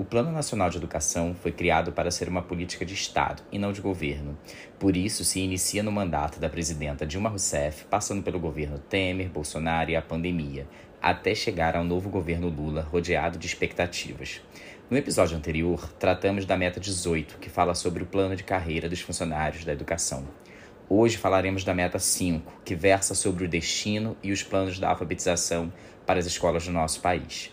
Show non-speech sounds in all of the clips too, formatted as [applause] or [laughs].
O Plano Nacional de Educação foi criado para ser uma política de Estado e não de governo. Por isso, se inicia no mandato da presidenta Dilma Rousseff, passando pelo governo Temer, Bolsonaro e a pandemia, até chegar ao novo governo Lula, rodeado de expectativas. No episódio anterior, tratamos da meta 18, que fala sobre o plano de carreira dos funcionários da educação. Hoje falaremos da meta 5, que versa sobre o destino e os planos da alfabetização para as escolas do nosso país.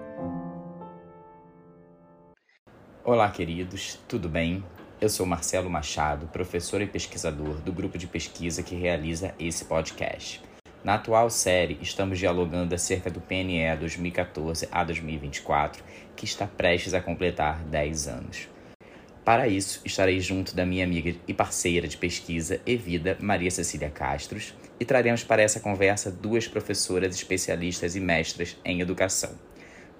Olá, queridos, tudo bem? Eu sou Marcelo Machado, professor e pesquisador do grupo de pesquisa que realiza esse podcast. Na atual série, estamos dialogando acerca do PNE 2014 a 2024, que está prestes a completar 10 anos. Para isso, estarei junto da minha amiga e parceira de pesquisa e vida, Maria Cecília Castros, e traremos para essa conversa duas professoras especialistas e mestras em educação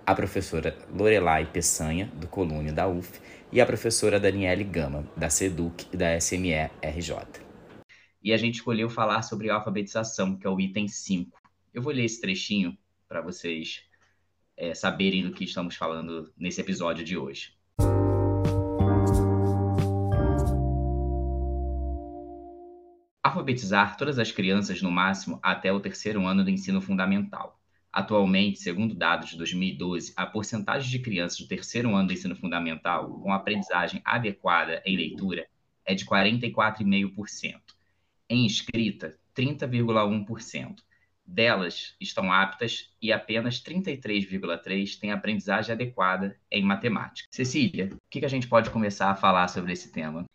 a professora Lorelai Peçanha, do Colúnio da UF, e a professora Daniele Gama, da SEDUC e da SME-RJ. E a gente escolheu falar sobre alfabetização, que é o item 5. Eu vou ler esse trechinho para vocês é, saberem do que estamos falando nesse episódio de hoje. Alfabetizar todas as crianças no máximo até o terceiro ano do ensino fundamental Atualmente, segundo dados de 2012, a porcentagem de crianças do terceiro ano do ensino fundamental com aprendizagem adequada em leitura é de 44,5%. Em escrita, 30,1%. Delas estão aptas e apenas 33,3% têm aprendizagem adequada em matemática. Cecília, o que a gente pode começar a falar sobre esse tema?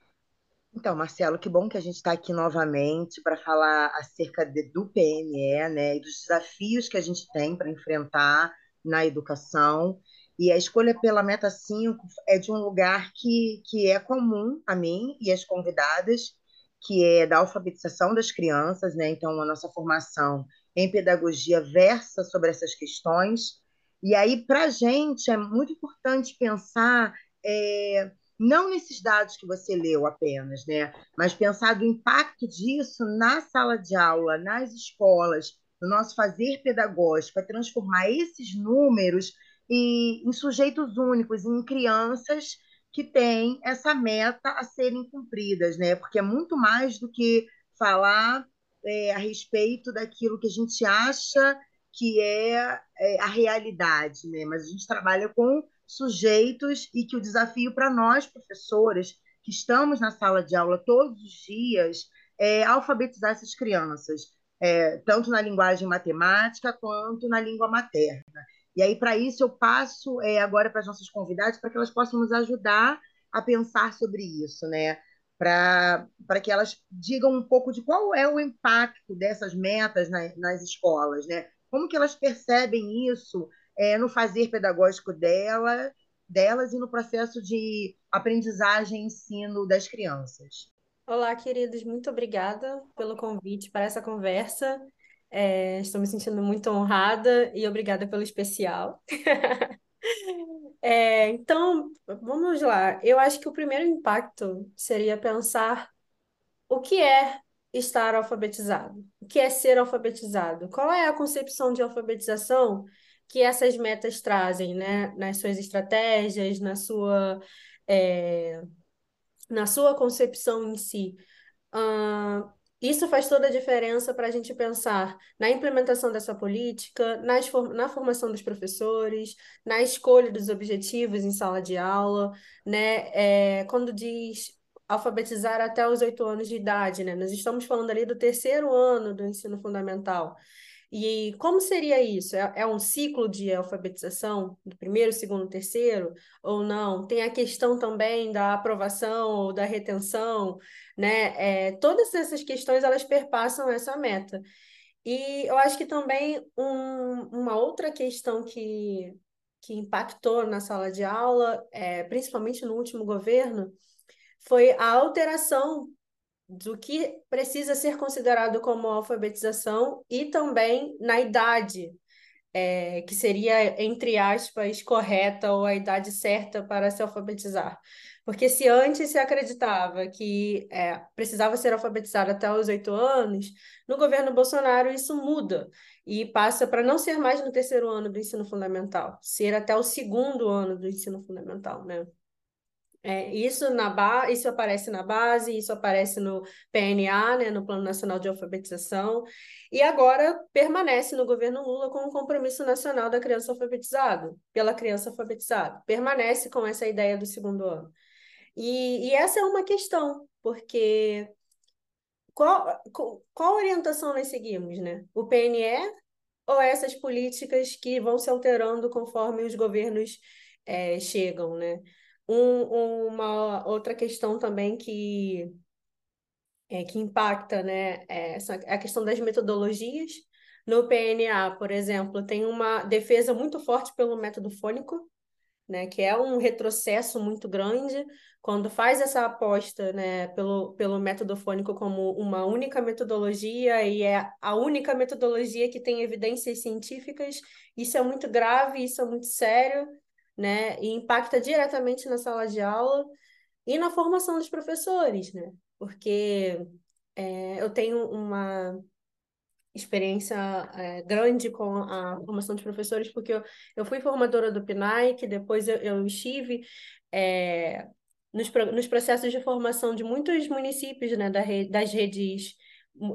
Então, Marcelo, que bom que a gente está aqui novamente para falar acerca de, do PNE, né, e dos desafios que a gente tem para enfrentar na educação. E a escolha pela Meta 5 é de um lugar que, que é comum a mim e as convidadas, que é da alfabetização das crianças, né? Então, a nossa formação em pedagogia versa sobre essas questões. E aí, para a gente, é muito importante pensar. É, não nesses dados que você leu apenas, né? mas pensar do impacto disso na sala de aula, nas escolas, no nosso fazer pedagógico, para transformar esses números em, em sujeitos únicos, em crianças que têm essa meta a serem cumpridas, né? porque é muito mais do que falar é, a respeito daquilo que a gente acha que é, é a realidade, né? mas a gente trabalha com sujeitos e que o desafio para nós, professores, que estamos na sala de aula todos os dias, é alfabetizar essas crianças, é, tanto na linguagem matemática quanto na língua materna. E aí, para isso, eu passo é, agora para as nossas convidadas para que elas possam nos ajudar a pensar sobre isso, né? Para que elas digam um pouco de qual é o impacto dessas metas na, nas escolas, né? Como que elas percebem isso é, no fazer pedagógico dela, delas e no processo de aprendizagem e ensino das crianças. Olá, queridos, muito obrigada pelo convite para essa conversa. É, estou me sentindo muito honrada e obrigada pelo especial. [laughs] é, então, vamos lá. Eu acho que o primeiro impacto seria pensar o que é estar alfabetizado, o que é ser alfabetizado, qual é a concepção de alfabetização que essas metas trazem, né? Nas suas estratégias, na sua, é, na sua concepção em si. Uh, isso faz toda a diferença para a gente pensar na implementação dessa política, nas, na formação dos professores, na escolha dos objetivos em sala de aula, né? É, quando diz alfabetizar até os oito anos de idade, né? Nós estamos falando ali do terceiro ano do ensino fundamental. E como seria isso? É, é, um ciclo de alfabetização do primeiro, segundo, terceiro ou não? Tem a questão também da aprovação ou da retenção, né? É, todas essas questões elas perpassam essa meta. E eu acho que também um, uma outra questão que, que impactou na sala de aula, é, principalmente no último governo, foi a alteração do que precisa ser considerado como alfabetização e também na idade, é, que seria, entre aspas, correta ou a idade certa para se alfabetizar. Porque se antes se acreditava que é, precisava ser alfabetizado até os oito anos, no governo Bolsonaro isso muda e passa para não ser mais no terceiro ano do ensino fundamental, ser até o segundo ano do ensino fundamental, né? É, isso, na ba isso aparece na base, isso aparece no PNA, né, no Plano Nacional de Alfabetização, e agora permanece no governo Lula com o compromisso nacional da criança alfabetizada, pela criança alfabetizada. Permanece com essa ideia do segundo ano. E, e essa é uma questão, porque qual, qual orientação nós seguimos, né? O PNE ou essas políticas que vão se alterando conforme os governos é, chegam, né? Um, uma outra questão também que, é, que impacta, né, é é a questão das metodologias. No PNA, por exemplo, tem uma defesa muito forte pelo método fônico, né, que é um retrocesso muito grande, quando faz essa aposta né, pelo, pelo método fônico como uma única metodologia e é a única metodologia que tem evidências científicas, isso é muito grave, isso é muito sério, né, e impacta diretamente na sala de aula e na formação dos professores, né, porque é, eu tenho uma experiência é, grande com a formação de professores, porque eu, eu fui formadora do PNAE, que depois eu, eu estive é, nos, nos processos de formação de muitos municípios né, da das redes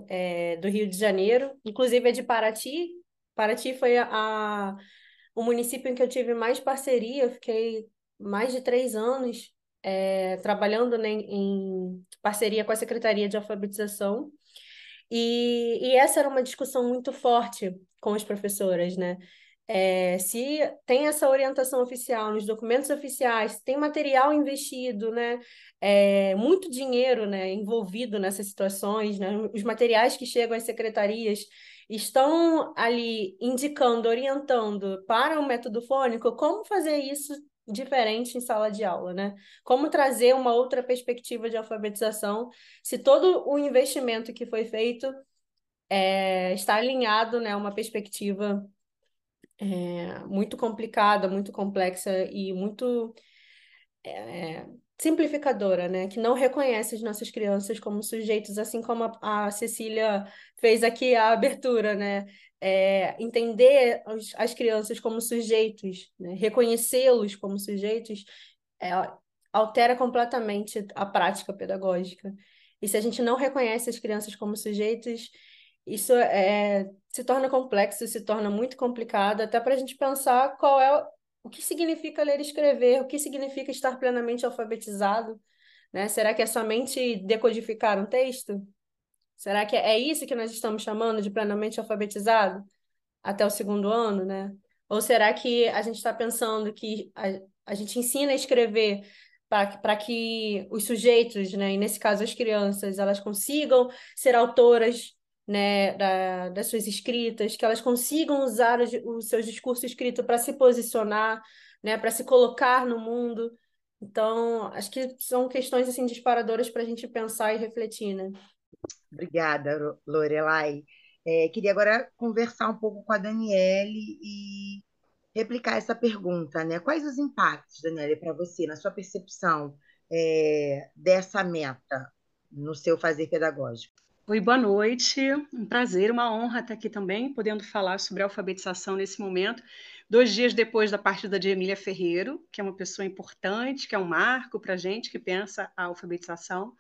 é, do Rio de Janeiro, inclusive a de Paraty. Paraty foi a, o município em que eu tive mais parceria, eu fiquei mais de três anos é, trabalhando né, em parceria com a Secretaria de Alfabetização. E, e essa era uma discussão muito forte com as professoras, né? É, se tem essa orientação oficial nos documentos oficiais, tem material investido, né? É, muito dinheiro né, envolvido nessas situações, né? Os materiais que chegam às secretarias estão ali indicando, orientando para o método fônico como fazer isso diferente em sala de aula, né? Como trazer uma outra perspectiva de alfabetização, se todo o investimento que foi feito é, está alinhado, né, uma perspectiva é, muito complicada, muito complexa e muito é, simplificadora, né? Que não reconhece as nossas crianças como sujeitos, assim como a, a Cecília fez aqui a abertura, né? É, entender as, as, crianças como sujeitos, né? reconhecê-los como sujeitos, é, altera completamente a prática pedagógica. E se a gente não reconhece as crianças como sujeitos, isso é, se torna complexo, se torna muito complicado, até para a gente pensar qual é o que significa ler e escrever, o que significa estar plenamente alfabetizado, né? Será que é somente decodificar um texto? Será que é isso que nós estamos chamando de plenamente alfabetizado até o segundo ano, né? Ou será que a gente está pensando que a, a gente ensina a escrever para que os sujeitos, né, e nesse caso as crianças, elas consigam ser autoras né, da, das suas escritas, que elas consigam usar o, o seu discurso escrito para se posicionar, né, para se colocar no mundo. Então, acho que são questões assim disparadoras para a gente pensar e refletir, né? Obrigada, Lorelai. É, queria agora conversar um pouco com a Daniele e replicar essa pergunta, né? Quais os impactos, Daniele, para você, na sua percepção é, dessa meta no seu fazer pedagógico? Oi, boa noite. Um prazer, uma honra estar aqui também, podendo falar sobre alfabetização nesse momento, dois dias depois da partida de Emília Ferreiro, que é uma pessoa importante, que é um marco para a gente que pensa a alfabetização.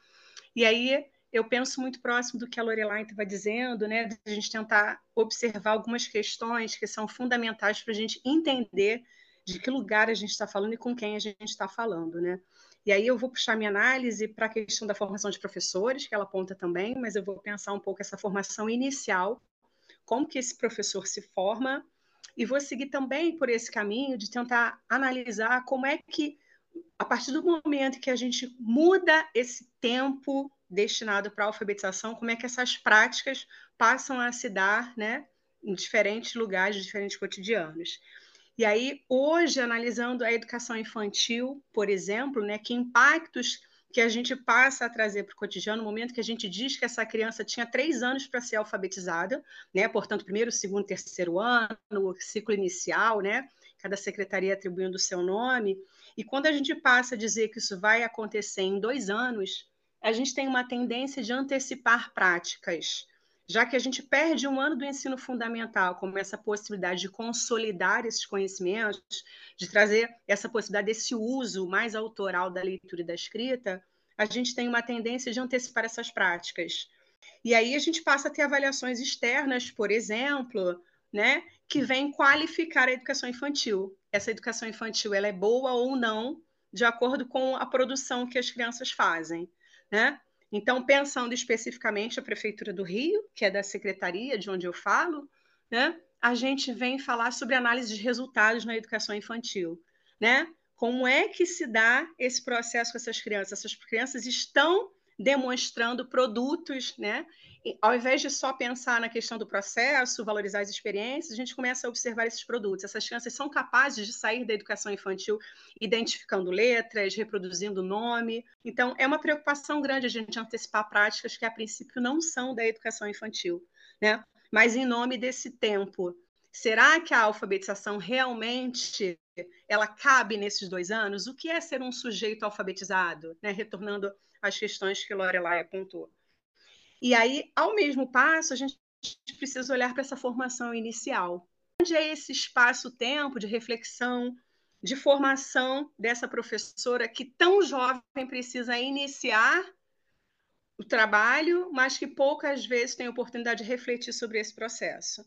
E aí eu penso muito próximo do que a Lorelai estava dizendo, né, de a gente tentar observar algumas questões que são fundamentais para a gente entender de que lugar a gente está falando e com quem a gente está falando, né? E aí eu vou puxar minha análise para a questão da formação de professores, que ela aponta também, mas eu vou pensar um pouco essa formação inicial, como que esse professor se forma, e vou seguir também por esse caminho de tentar analisar como é que, a partir do momento que a gente muda esse tempo destinado para a alfabetização, como é que essas práticas passam a se dar né, em diferentes lugares, diferentes cotidianos. E aí, hoje, analisando a educação infantil, por exemplo, né, que impactos que a gente passa a trazer para o cotidiano, no momento que a gente diz que essa criança tinha três anos para ser alfabetizada, né? portanto, primeiro, segundo, terceiro ano, ciclo inicial, né? cada secretaria atribuindo o seu nome, e quando a gente passa a dizer que isso vai acontecer em dois anos, a gente tem uma tendência de antecipar práticas, já que a gente perde um ano do ensino fundamental, como essa possibilidade de consolidar esses conhecimentos, de trazer essa possibilidade desse uso mais autoral da leitura e da escrita, a gente tem uma tendência de antecipar essas práticas. E aí a gente passa a ter avaliações externas, por exemplo, né, que vêm qualificar a educação infantil. Essa educação infantil ela é boa ou não, de acordo com a produção que as crianças fazem, né? Então, pensando especificamente a Prefeitura do Rio, que é da secretaria de onde eu falo, né, a gente vem falar sobre análise de resultados na educação infantil. Né? Como é que se dá esse processo com essas crianças? Essas crianças estão demonstrando produtos, né? E, ao invés de só pensar na questão do processo, valorizar as experiências, a gente começa a observar esses produtos. Essas crianças são capazes de sair da educação infantil identificando letras, reproduzindo nome. Então, é uma preocupação grande a gente antecipar práticas que, a princípio, não são da educação infantil, né? Mas em nome desse tempo, será que a alfabetização realmente ela cabe nesses dois anos? O que é ser um sujeito alfabetizado? Né? Retornando as questões que Lorelai apontou. E aí, ao mesmo passo, a gente precisa olhar para essa formação inicial. Onde é esse espaço-tempo de reflexão, de formação dessa professora que tão jovem precisa iniciar o trabalho, mas que poucas vezes tem oportunidade de refletir sobre esse processo.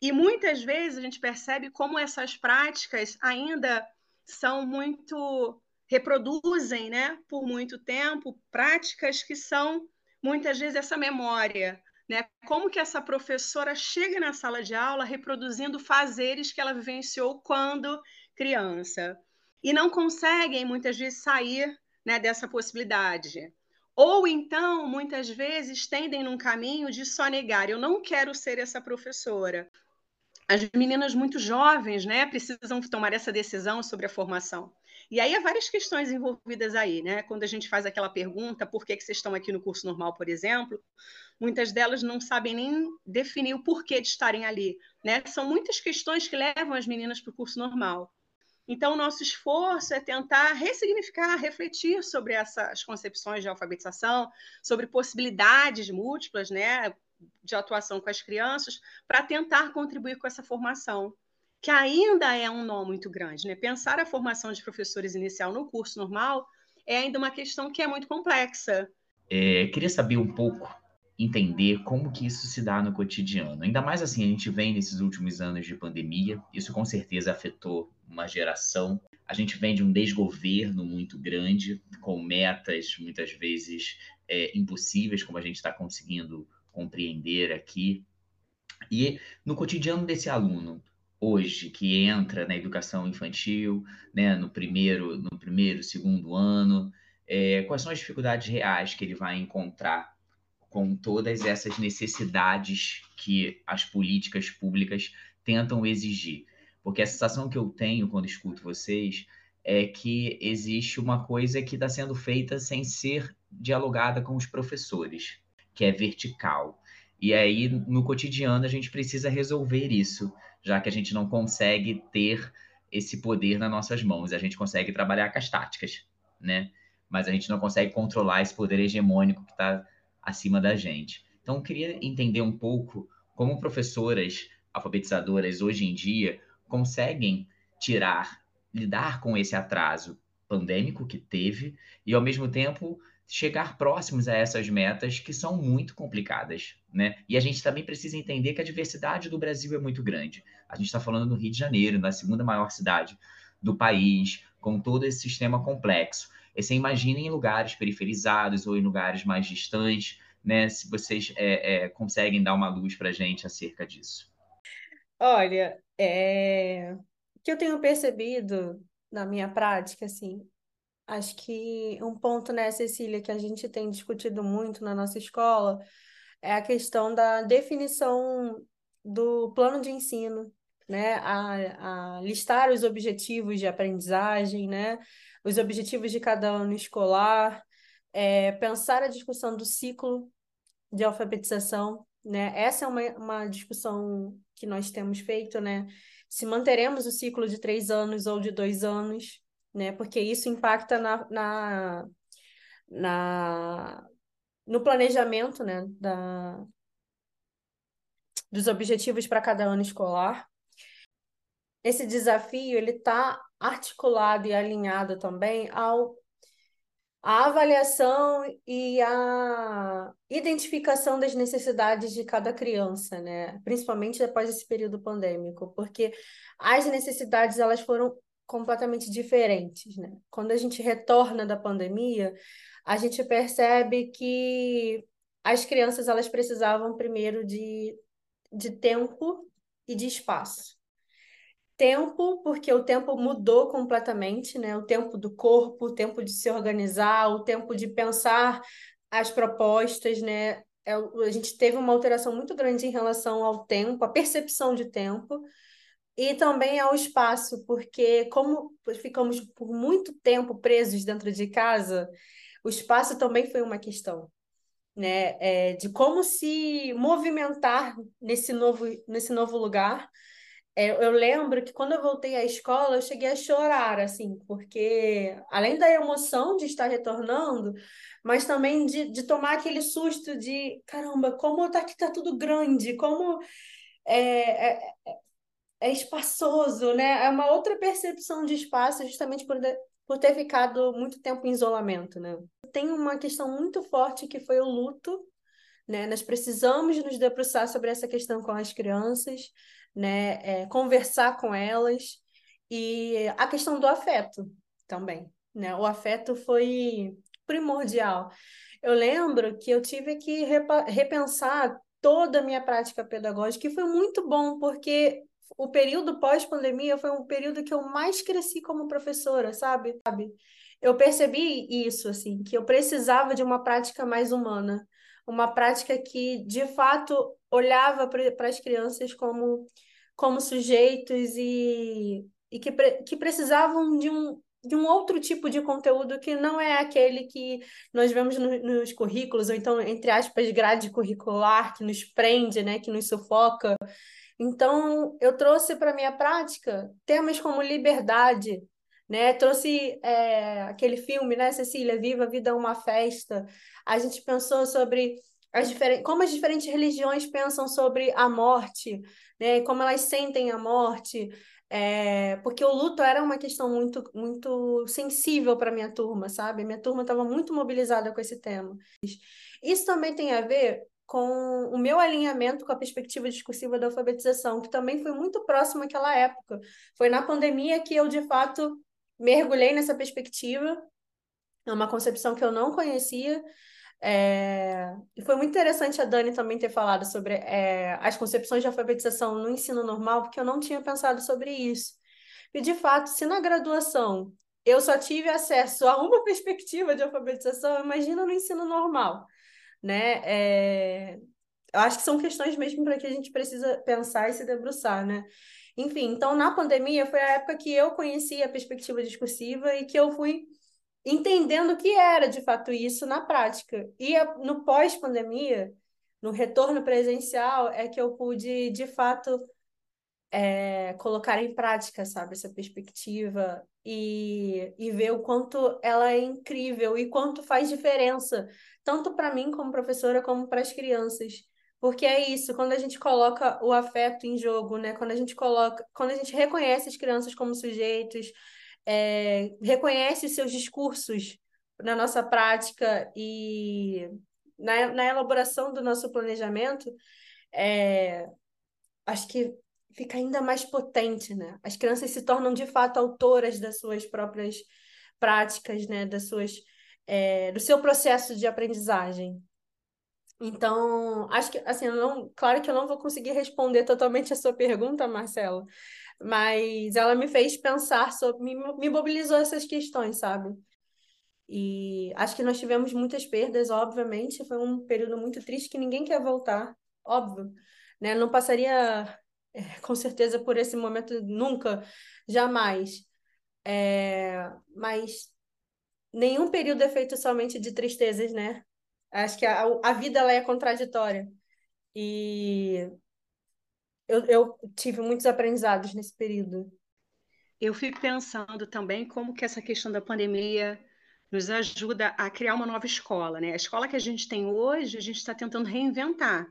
E muitas vezes a gente percebe como essas práticas ainda são muito reproduzem, né, por muito tempo, práticas que são muitas vezes essa memória, né? Como que essa professora chega na sala de aula reproduzindo fazeres que ela vivenciou quando criança e não conseguem muitas vezes sair, né, dessa possibilidade. Ou então, muitas vezes, tendem num caminho de só negar, eu não quero ser essa professora. As meninas muito jovens, né, precisam tomar essa decisão sobre a formação. E aí há várias questões envolvidas aí, né? Quando a gente faz aquela pergunta, por que, que vocês estão aqui no curso normal, por exemplo, muitas delas não sabem nem definir o porquê de estarem ali, né? São muitas questões que levam as meninas para o curso normal. Então, o nosso esforço é tentar ressignificar, refletir sobre essas concepções de alfabetização, sobre possibilidades múltiplas, né, de atuação com as crianças, para tentar contribuir com essa formação que ainda é um nó muito grande. Né? Pensar a formação de professores inicial no curso normal é ainda uma questão que é muito complexa. É, queria saber um pouco, entender como que isso se dá no cotidiano. Ainda mais assim, a gente vem nesses últimos anos de pandemia, isso com certeza afetou uma geração. A gente vem de um desgoverno muito grande, com metas muitas vezes é, impossíveis, como a gente está conseguindo compreender aqui. E no cotidiano desse aluno, hoje que entra na educação infantil, né, no primeiro, no primeiro, segundo ano, é, quais são as dificuldades reais que ele vai encontrar com todas essas necessidades que as políticas públicas tentam exigir? Porque a sensação que eu tenho quando escuto vocês é que existe uma coisa que está sendo feita sem ser dialogada com os professores, que é vertical. E aí, no cotidiano, a gente precisa resolver isso já que a gente não consegue ter esse poder nas nossas mãos. A gente consegue trabalhar com as táticas, né? Mas a gente não consegue controlar esse poder hegemônico que está acima da gente. Então, eu queria entender um pouco como professoras alfabetizadoras hoje em dia conseguem tirar, lidar com esse atraso pandêmico que teve e, ao mesmo tempo, chegar próximos a essas metas que são muito complicadas, né? E a gente também precisa entender que a diversidade do Brasil é muito grande. A gente está falando no Rio de Janeiro, na segunda maior cidade do país, com todo esse sistema complexo. E você imagina em lugares periferizados ou em lugares mais distantes, né? Se vocês é, é, conseguem dar uma luz para a gente acerca disso. Olha, é... o que eu tenho percebido na minha prática, assim, Acho que um ponto, né, Cecília, que a gente tem discutido muito na nossa escola é a questão da definição do plano de ensino. né, a, a listar os objetivos de aprendizagem, né, os objetivos de cada ano escolar, é, pensar a discussão do ciclo de alfabetização, né? Essa é uma, uma discussão que nós temos feito, né? Se manteremos o ciclo de três anos ou de dois anos, né? Porque isso impacta na, na, na no planejamento, né? Da, dos objetivos para cada ano escolar. Esse desafio ele está articulado e alinhado também ao a avaliação e a identificação das necessidades de cada criança, né? Principalmente depois desse período pandêmico, porque as necessidades elas foram completamente diferentes, né? Quando a gente retorna da pandemia, a gente percebe que as crianças elas precisavam primeiro de, de tempo e de espaço tempo, porque o tempo mudou completamente, né? O tempo do corpo, o tempo de se organizar, o tempo de pensar as propostas, né? É, a gente teve uma alteração muito grande em relação ao tempo, a percepção de tempo, e também ao espaço, porque como ficamos por muito tempo presos dentro de casa, o espaço também foi uma questão. Né, é, de como se movimentar nesse novo, nesse novo lugar, é, eu lembro que quando eu voltei à escola, eu cheguei a chorar, assim, porque além da emoção de estar retornando, mas também de, de tomar aquele susto de caramba, como tá aqui tá tudo grande, como é, é, é espaçoso, né? É uma outra percepção de espaço, justamente por, por ter ficado muito tempo em isolamento, né? Tem uma questão muito forte que foi o luto, né? Nós precisamos nos debruçar sobre essa questão com as crianças né, é, conversar com elas e a questão do afeto também, né? O afeto foi primordial. Eu lembro que eu tive que repensar toda a minha prática pedagógica e foi muito bom porque o período pós-pandemia foi um período que eu mais cresci como professora, sabe? Eu percebi isso, assim, que eu precisava de uma prática mais humana, uma prática que, de fato, olhava para as crianças como como sujeitos e, e que, que precisavam de um, de um outro tipo de conteúdo que não é aquele que nós vemos no, nos currículos, ou então, entre aspas, grade curricular, que nos prende, né, que nos sufoca. Então, eu trouxe para minha prática temas como liberdade, né? Trouxe é, aquele filme, né, Cecília, Viva a Vida é uma Festa. A gente pensou sobre as diferentes, como as diferentes religiões pensam sobre a morte, né? Como elas sentem a morte, é, porque o luto era uma questão muito, muito sensível para minha turma, sabe? Minha turma estava muito mobilizada com esse tema. Isso também tem a ver com o meu alinhamento com a perspectiva discursiva da alfabetização, que também foi muito próximo àquela época. Foi na pandemia que eu, de fato, mergulhei nessa perspectiva, é uma concepção que eu não conhecia, é... E foi muito interessante a Dani também ter falado sobre é, as concepções de alfabetização no ensino normal, porque eu não tinha pensado sobre isso. E, de fato, se na graduação eu só tive acesso a uma [laughs] perspectiva de alfabetização, imagina no ensino normal, né? É... Eu acho que são questões mesmo para que a gente precisa pensar e se debruçar, né? Enfim, então, na pandemia foi a época que eu conheci a perspectiva discursiva e que eu fui entendendo o que era de fato isso na prática. E no pós-pandemia, no retorno presencial, é que eu pude de fato é, colocar em prática, sabe, essa perspectiva e, e ver o quanto ela é incrível e quanto faz diferença, tanto para mim como professora, como para as crianças. Porque é isso, quando a gente coloca o afeto em jogo, né? Quando a gente coloca, quando a gente reconhece as crianças como sujeitos, é, reconhece seus discursos na nossa prática e na, na elaboração do nosso planejamento, é, acho que fica ainda mais potente, né? As crianças se tornam de fato autoras das suas próprias práticas, né? Das suas, é, do seu processo de aprendizagem. Então, acho que, assim, não, claro que eu não vou conseguir responder totalmente a sua pergunta, Marcelo, mas ela me fez pensar sobre, me, me mobilizou essas questões, sabe? E acho que nós tivemos muitas perdas, obviamente, foi um período muito triste que ninguém quer voltar, óbvio, né? Não passaria [laughs] com certeza por esse momento nunca, jamais. É, mas nenhum período é feito somente de tristezas, né? Acho que a, a vida ela é contraditória. E eu, eu tive muitos aprendizados nesse período. Eu fico pensando também como que essa questão da pandemia nos ajuda a criar uma nova escola, né? A escola que a gente tem hoje, a gente está tentando reinventar.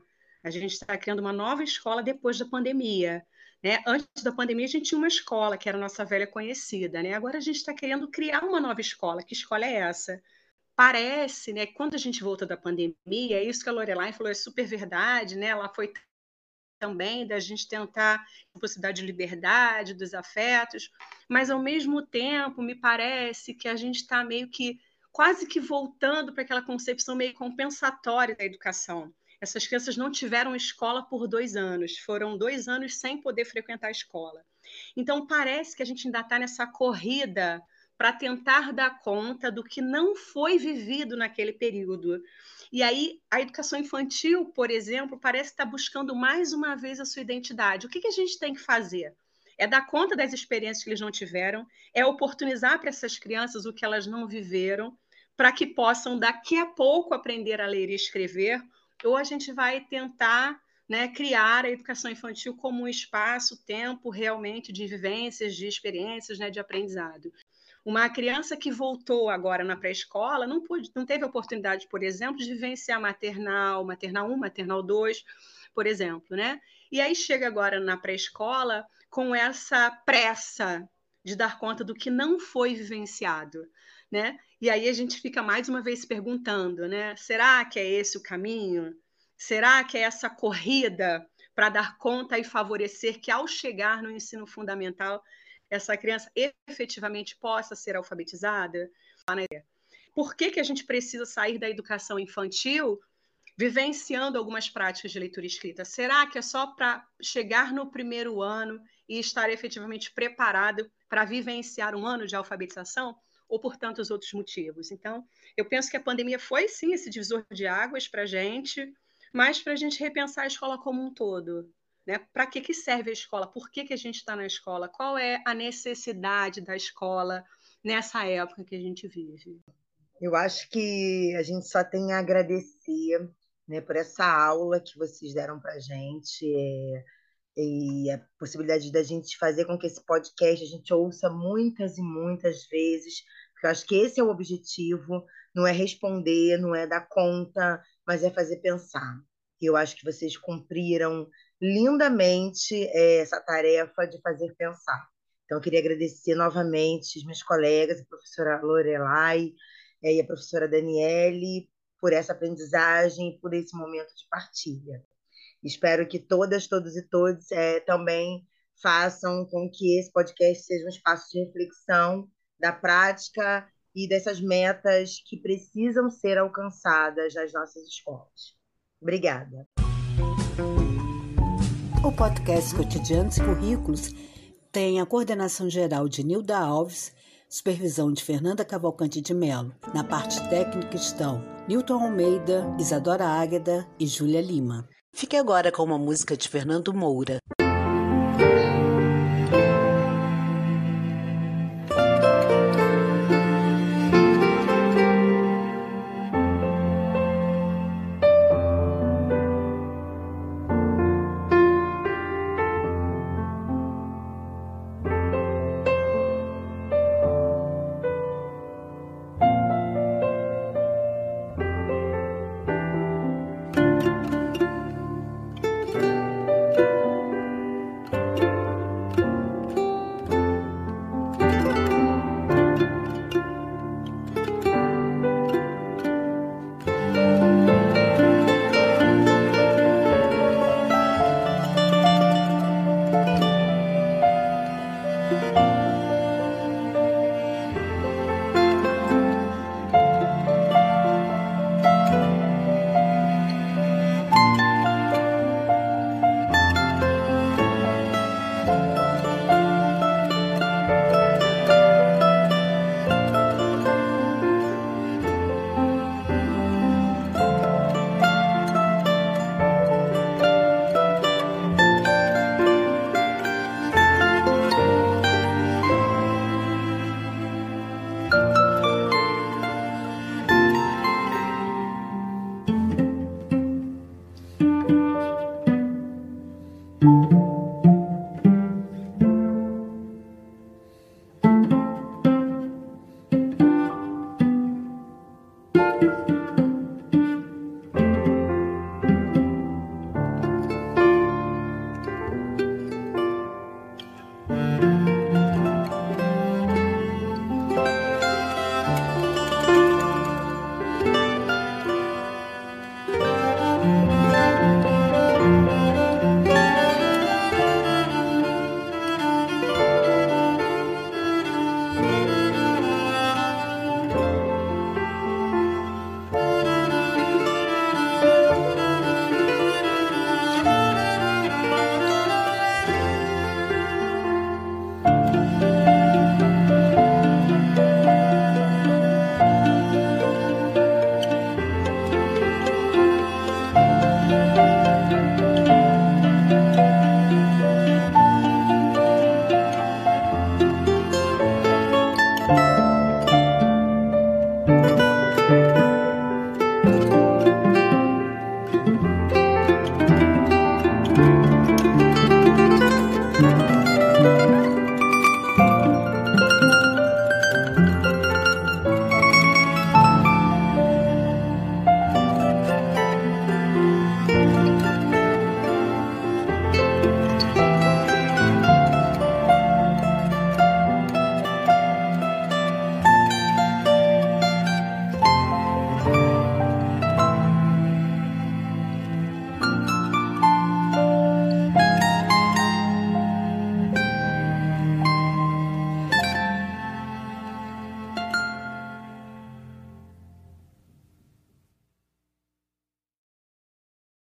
A gente está criando uma nova escola depois da pandemia. Né? Antes da pandemia, a gente tinha uma escola, que era a nossa velha conhecida. Né? Agora a gente está querendo criar uma nova escola. Que escola é essa? Parece, né, quando a gente volta da pandemia, é isso que a Lorelai falou, é super verdade, né? Ela foi também da gente tentar a possibilidade de liberdade, dos afetos, mas ao mesmo tempo me parece que a gente está meio que quase que voltando para aquela concepção meio compensatória da educação. Essas crianças não tiveram escola por dois anos, foram dois anos sem poder frequentar a escola. Então parece que a gente ainda está nessa corrida para tentar dar conta do que não foi vivido naquele período. E aí, a educação infantil, por exemplo, parece estar buscando mais uma vez a sua identidade. O que, que a gente tem que fazer? É dar conta das experiências que eles não tiveram, é oportunizar para essas crianças o que elas não viveram, para que possam daqui a pouco aprender a ler e escrever, ou a gente vai tentar né, criar a educação infantil como um espaço, tempo realmente de vivências, de experiências, né, de aprendizado. Uma criança que voltou agora na pré-escola não, não teve oportunidade, por exemplo, de vivenciar maternal, maternal 1, maternal 2, por exemplo, né? E aí chega agora na pré-escola com essa pressa de dar conta do que não foi vivenciado, né? E aí a gente fica mais uma vez perguntando, né? Será que é esse o caminho? Será que é essa corrida para dar conta e favorecer que ao chegar no ensino fundamental essa criança efetivamente possa ser alfabetizada? Por que, que a gente precisa sair da educação infantil vivenciando algumas práticas de leitura escrita? Será que é só para chegar no primeiro ano e estar efetivamente preparado para vivenciar um ano de alfabetização? Ou por tantos outros motivos? Então, eu penso que a pandemia foi sim esse divisor de águas para a gente, mas para a gente repensar a escola como um todo. Né? Para que, que serve a escola? Por que, que a gente está na escola? Qual é a necessidade da escola nessa época que a gente vive? Eu acho que a gente só tem a agradecer né, por essa aula que vocês deram para a gente é, e a possibilidade da gente fazer com que esse podcast a gente ouça muitas e muitas vezes, porque eu acho que esse é o objetivo, não é responder, não é dar conta, mas é fazer pensar. E eu acho que vocês cumpriram lindamente é, essa tarefa de fazer pensar. Então, eu queria agradecer novamente os meus colegas, a professora Lorelai é, e a professora Daniele, por essa aprendizagem, por esse momento de partilha. Espero que todas, todos e todos é, também façam com que esse podcast seja um espaço de reflexão da prática e dessas metas que precisam ser alcançadas nas nossas escolas. Obrigada. O podcast Cotidianos e Currículos tem a coordenação geral de Nilda Alves, supervisão de Fernanda Cavalcante de Melo. Na parte técnica estão Newton Almeida, Isadora Águeda e Júlia Lima. Fique agora com uma música de Fernando Moura.